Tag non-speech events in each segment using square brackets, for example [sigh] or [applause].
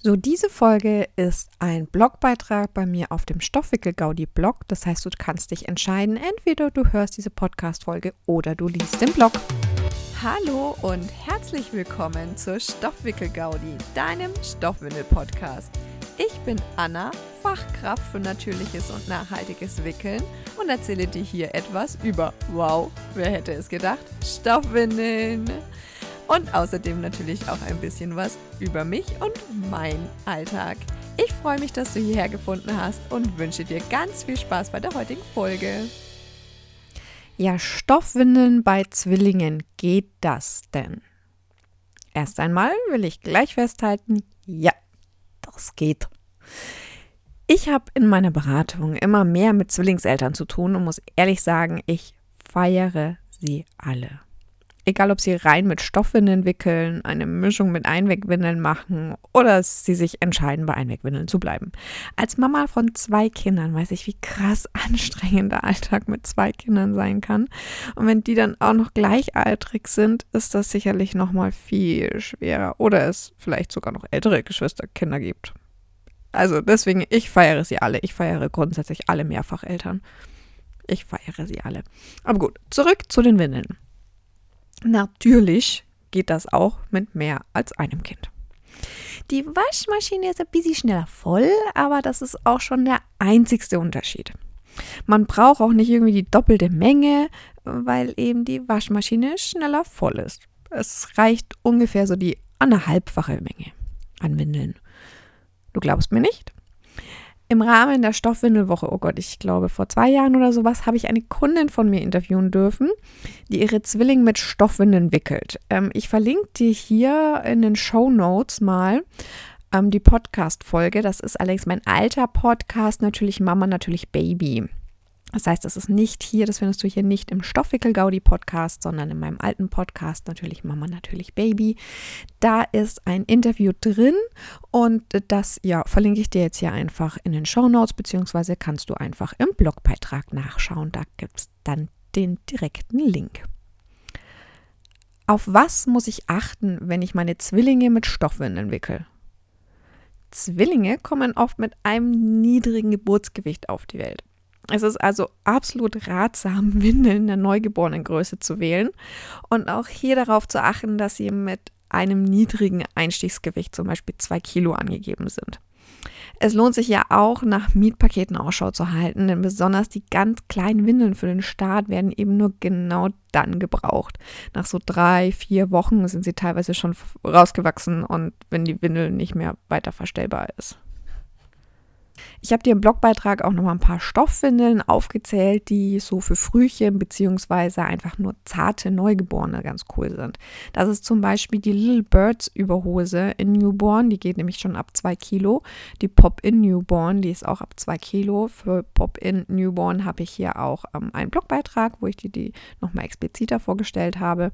So, diese Folge ist ein Blogbeitrag bei mir auf dem Stoffwickel-Gaudi-Blog. Das heißt, du kannst dich entscheiden, entweder du hörst diese Podcast-Folge oder du liest den Blog. Hallo und herzlich willkommen zur Stoffwickel-Gaudi, deinem Stoffwindel-Podcast. Ich bin Anna, Fachkraft für natürliches und nachhaltiges Wickeln und erzähle dir hier etwas über, wow, wer hätte es gedacht, Stoffwindeln. Und außerdem natürlich auch ein bisschen was über mich und mein Alltag. Ich freue mich, dass du hierher gefunden hast und wünsche dir ganz viel Spaß bei der heutigen Folge. Ja, Stoffwindeln bei Zwillingen, geht das denn? Erst einmal will ich gleich festhalten, ja, das geht. Ich habe in meiner Beratung immer mehr mit Zwillingseltern zu tun und muss ehrlich sagen, ich feiere sie alle. Egal, ob sie rein mit Stoffwindeln wickeln, eine Mischung mit Einwegwindeln machen oder sie sich entscheiden, bei Einwegwindeln zu bleiben. Als Mama von zwei Kindern weiß ich, wie krass [laughs] anstrengend der Alltag mit zwei Kindern sein kann. Und wenn die dann auch noch gleichaltrig sind, ist das sicherlich noch mal viel schwerer. Oder es vielleicht sogar noch ältere Geschwisterkinder gibt. Also deswegen, ich feiere sie alle. Ich feiere grundsätzlich alle Mehrfacheltern. Ich feiere sie alle. Aber gut, zurück zu den Windeln. Natürlich geht das auch mit mehr als einem Kind. Die Waschmaschine ist ein bisschen schneller voll, aber das ist auch schon der einzigste Unterschied. Man braucht auch nicht irgendwie die doppelte Menge, weil eben die Waschmaschine schneller voll ist. Es reicht ungefähr so die anderthalbfache Menge an Windeln. Du glaubst mir nicht? Im Rahmen der Stoffwindelwoche, oh Gott, ich glaube vor zwei Jahren oder sowas, habe ich eine Kundin von mir interviewen dürfen, die ihre Zwillinge mit Stoffwindeln wickelt. Ähm, ich verlinke dir hier in den Show Notes mal ähm, die Podcast-Folge. Das ist allerdings mein alter Podcast, natürlich Mama, natürlich Baby. Das heißt, das ist nicht hier, das findest du hier nicht im Stoffwickel-Gaudi-Podcast, sondern in meinem alten Podcast, natürlich Mama, natürlich Baby. Da ist ein Interview drin und das ja, verlinke ich dir jetzt hier einfach in den Show Notes, beziehungsweise kannst du einfach im Blogbeitrag nachschauen. Da gibt es dann den direkten Link. Auf was muss ich achten, wenn ich meine Zwillinge mit Stoffwindeln wickel? Zwillinge kommen oft mit einem niedrigen Geburtsgewicht auf die Welt. Es ist also absolut ratsam, [laughs] Windeln der Neugeborenengröße zu wählen und auch hier darauf zu achten, dass sie mit einem niedrigen Einstiegsgewicht, zum Beispiel zwei Kilo, angegeben sind. Es lohnt sich ja auch, nach Mietpaketen Ausschau zu halten, denn besonders die ganz kleinen Windeln für den Start werden eben nur genau dann gebraucht. Nach so drei, vier Wochen sind sie teilweise schon rausgewachsen und wenn die Windel nicht mehr weiter verstellbar ist. Ich habe dir im Blogbeitrag auch noch mal ein paar Stoffwindeln aufgezählt, die so für Frühchen beziehungsweise einfach nur zarte Neugeborene ganz cool sind. Das ist zum Beispiel die Little Birds Überhose in Newborn, die geht nämlich schon ab 2 Kilo. Die Pop-In Newborn, die ist auch ab 2 Kilo. Für Pop-In Newborn habe ich hier auch ähm, einen Blogbeitrag, wo ich dir die nochmal expliziter vorgestellt habe.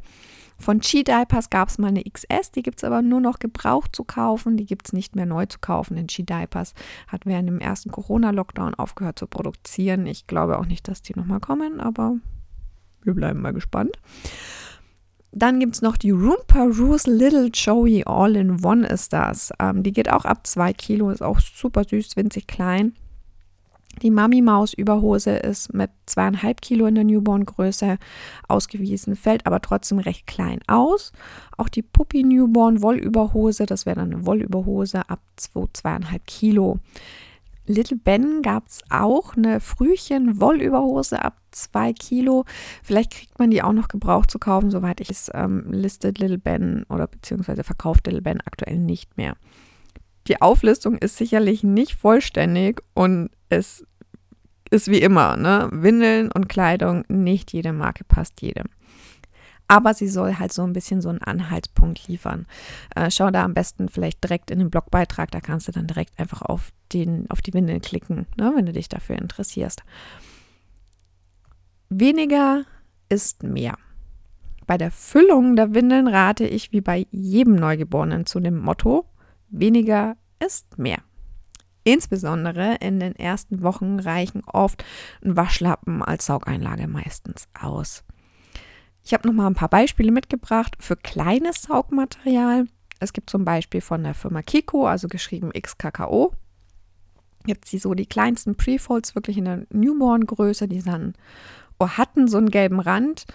Von Chi-Diapers gab es mal eine XS, die gibt es aber nur noch gebraucht zu kaufen. Die gibt es nicht mehr neu zu kaufen. Denn Chi-Diapers hat während dem ersten Corona-Lockdown aufgehört zu produzieren. Ich glaube auch nicht, dass die nochmal kommen, aber wir bleiben mal gespannt. Dann gibt es noch die Room Peruse Little Joey All-in-One ist das. Ähm, die geht auch ab 2 Kilo, ist auch super süß, winzig klein. Die Mami-Maus-Überhose ist mit zweieinhalb Kilo in der Newborn-Größe ausgewiesen, fällt aber trotzdem recht klein aus. Auch die Puppy-Newborn-Wollüberhose, das wäre dann eine Wollüberhose ab 2, zweieinhalb Kilo. Little Ben gab es auch eine Frühchen-Wollüberhose ab 2 Kilo. Vielleicht kriegt man die auch noch gebraucht zu kaufen, soweit ich es ähm, listet Little Ben oder beziehungsweise verkauft Little Ben aktuell nicht mehr. Die Auflistung ist sicherlich nicht vollständig und es ist wie immer, ne? Windeln und Kleidung, nicht jede Marke passt jedem. Aber sie soll halt so ein bisschen so einen Anhaltspunkt liefern. Äh, schau da am besten vielleicht direkt in den Blogbeitrag, da kannst du dann direkt einfach auf, den, auf die Windeln klicken, ne, wenn du dich dafür interessierst. Weniger ist mehr. Bei der Füllung der Windeln rate ich wie bei jedem Neugeborenen zu dem Motto, weniger ist mehr. Insbesondere in den ersten Wochen reichen oft ein Waschlappen als Saugeinlage meistens aus. Ich habe noch mal ein paar Beispiele mitgebracht für kleines Saugmaterial. Es gibt zum Beispiel von der Firma Kiko, also geschrieben XKKO, jetzt die so die kleinsten Prefolds wirklich in der Newborn-Größe, die dann oh, hatten so einen gelben Rand.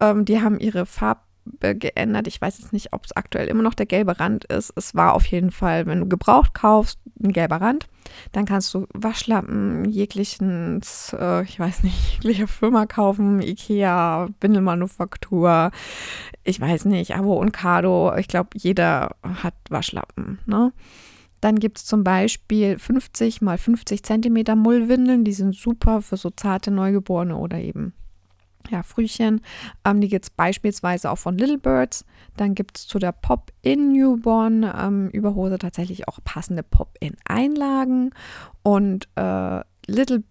Ähm, die haben ihre Farbe geändert. Ich weiß jetzt nicht, ob es aktuell immer noch der gelbe Rand ist. Es war auf jeden Fall, wenn du gebraucht kaufst, ein gelber Rand. Dann kannst du Waschlappen jeglichen, äh, ich weiß nicht, jegliche Firma kaufen, Ikea, Bindelmanufaktur, ich weiß nicht, Avo und Cardo. Ich glaube, jeder hat Waschlappen. Ne? Dann gibt es zum Beispiel 50 mal 50 Zentimeter Mullwindeln. Die sind super für so zarte Neugeborene oder eben ja, Frühchen. Ähm, die gibt es beispielsweise auch von Little Birds. Dann gibt es zu der Pop-In Newborn ähm, Überhose tatsächlich auch passende Pop-In Einlagen und äh, Little,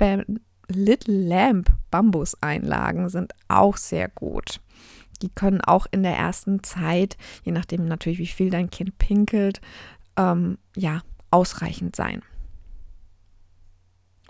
Little Lamp Bambus Einlagen sind auch sehr gut. Die können auch in der ersten Zeit, je nachdem natürlich, wie viel dein Kind pinkelt, ähm, ja, ausreichend sein.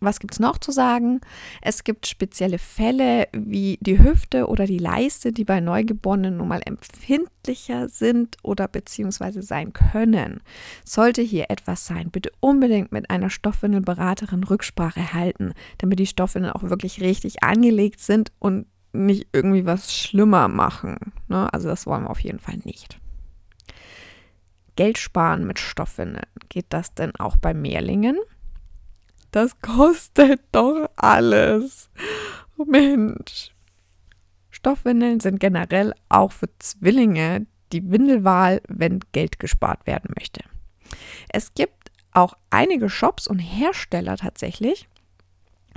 Was gibt es noch zu sagen? Es gibt spezielle Fälle wie die Hüfte oder die Leiste, die bei Neugeborenen nun mal empfindlicher sind oder beziehungsweise sein können. Sollte hier etwas sein, bitte unbedingt mit einer Stoffwindelberaterin Rücksprache halten, damit die Stoffwindeln auch wirklich richtig angelegt sind und nicht irgendwie was schlimmer machen. Ne? Also das wollen wir auf jeden Fall nicht. Geld sparen mit Stoffwindeln. Geht das denn auch bei Mehrlingen? Das kostet doch alles. Mensch. Stoffwindeln sind generell auch für Zwillinge die Windelwahl, wenn Geld gespart werden möchte. Es gibt auch einige Shops und Hersteller tatsächlich,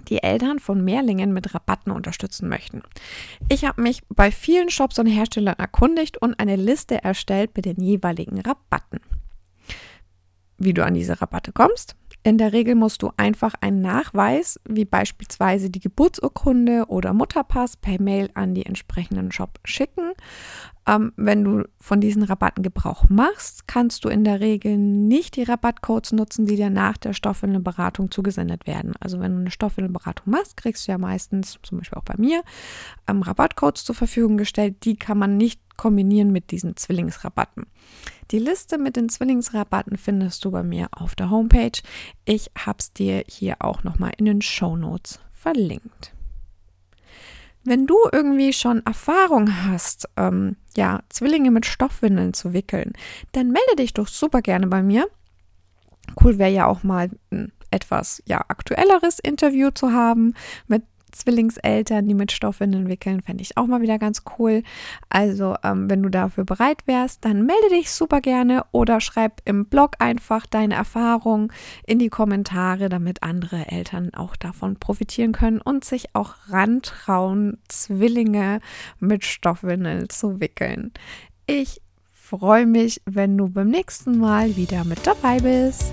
die Eltern von Mehrlingen mit Rabatten unterstützen möchten. Ich habe mich bei vielen Shops und Herstellern erkundigt und eine Liste erstellt mit den jeweiligen Rabatten. Wie du an diese Rabatte kommst? In der Regel musst du einfach einen Nachweis, wie beispielsweise die Geburtsurkunde oder Mutterpass, per Mail an die entsprechenden Shop schicken. Ähm, wenn du von diesen Rabatten Gebrauch machst, kannst du in der Regel nicht die Rabattcodes nutzen, die dir nach der Stoffwindelberatung zugesendet werden. Also wenn du eine Stoffwindelberatung machst, kriegst du ja meistens, zum Beispiel auch bei mir, ähm, Rabattcodes zur Verfügung gestellt. Die kann man nicht kombinieren mit diesen Zwillingsrabatten. Die Liste mit den Zwillingsrabatten findest du bei mir auf der Homepage. Ich habe es dir hier auch nochmal in den Show Notes verlinkt. Wenn du irgendwie schon Erfahrung hast, ähm, ja, Zwillinge mit Stoffwindeln zu wickeln, dann melde dich doch super gerne bei mir. Cool wäre ja auch mal ein etwas ja aktuelleres Interview zu haben mit Zwillingseltern, die mit Stoffwindeln wickeln, fände ich auch mal wieder ganz cool. Also, ähm, wenn du dafür bereit wärst, dann melde dich super gerne oder schreib im Blog einfach deine Erfahrungen in die Kommentare, damit andere Eltern auch davon profitieren können und sich auch rantrauen, Zwillinge mit Stoffwindeln zu wickeln. Ich freue mich, wenn du beim nächsten Mal wieder mit dabei bist